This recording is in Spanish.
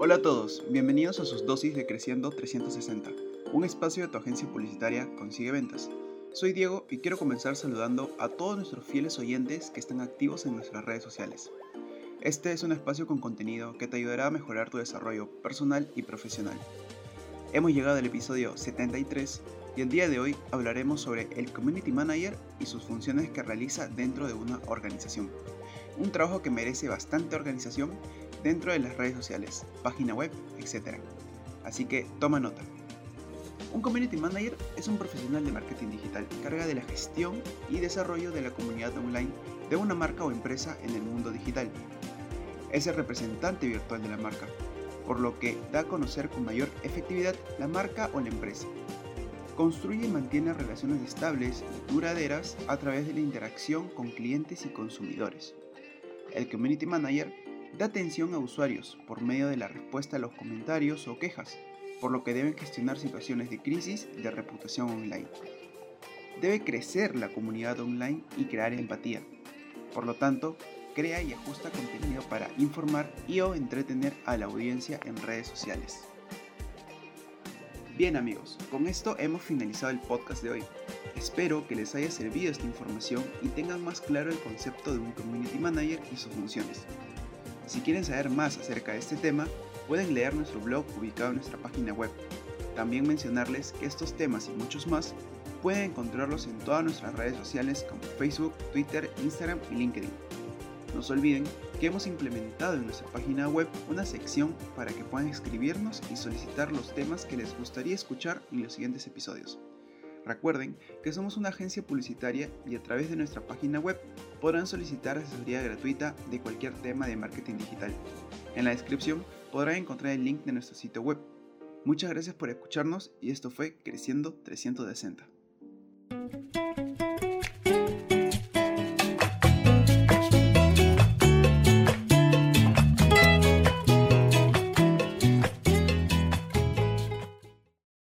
Hola a todos, bienvenidos a sus dosis de Creciendo 360, un espacio de tu agencia publicitaria Consigue Ventas. Soy Diego y quiero comenzar saludando a todos nuestros fieles oyentes que están activos en nuestras redes sociales. Este es un espacio con contenido que te ayudará a mejorar tu desarrollo personal y profesional. Hemos llegado al episodio 73 y el día de hoy hablaremos sobre el Community Manager y sus funciones que realiza dentro de una organización. Un trabajo que merece bastante organización dentro de las redes sociales, página web, etc. Así que toma nota. Un Community Manager es un profesional de marketing digital que carga de la gestión y desarrollo de la comunidad online de una marca o empresa en el mundo digital. Es el representante virtual de la marca, por lo que da a conocer con mayor efectividad la marca o la empresa. Construye y mantiene relaciones estables y duraderas a través de la interacción con clientes y consumidores. El Community Manager da atención a usuarios por medio de la respuesta a los comentarios o quejas, por lo que deben gestionar situaciones de crisis de reputación online. Debe crecer la comunidad online y crear empatía. Por lo tanto, crea y ajusta contenido para informar y o entretener a la audiencia en redes sociales. Bien amigos, con esto hemos finalizado el podcast de hoy. Espero que les haya servido esta información y tengan más claro el concepto de un Community Manager y sus funciones. Si quieren saber más acerca de este tema, pueden leer nuestro blog ubicado en nuestra página web. También mencionarles que estos temas y muchos más pueden encontrarlos en todas nuestras redes sociales como Facebook, Twitter, Instagram y LinkedIn. No se olviden que hemos implementado en nuestra página web una sección para que puedan escribirnos y solicitar los temas que les gustaría escuchar en los siguientes episodios. Recuerden que somos una agencia publicitaria y a través de nuestra página web podrán solicitar asesoría gratuita de cualquier tema de marketing digital. En la descripción podrán encontrar el link de nuestro sitio web. Muchas gracias por escucharnos y esto fue Creciendo 360.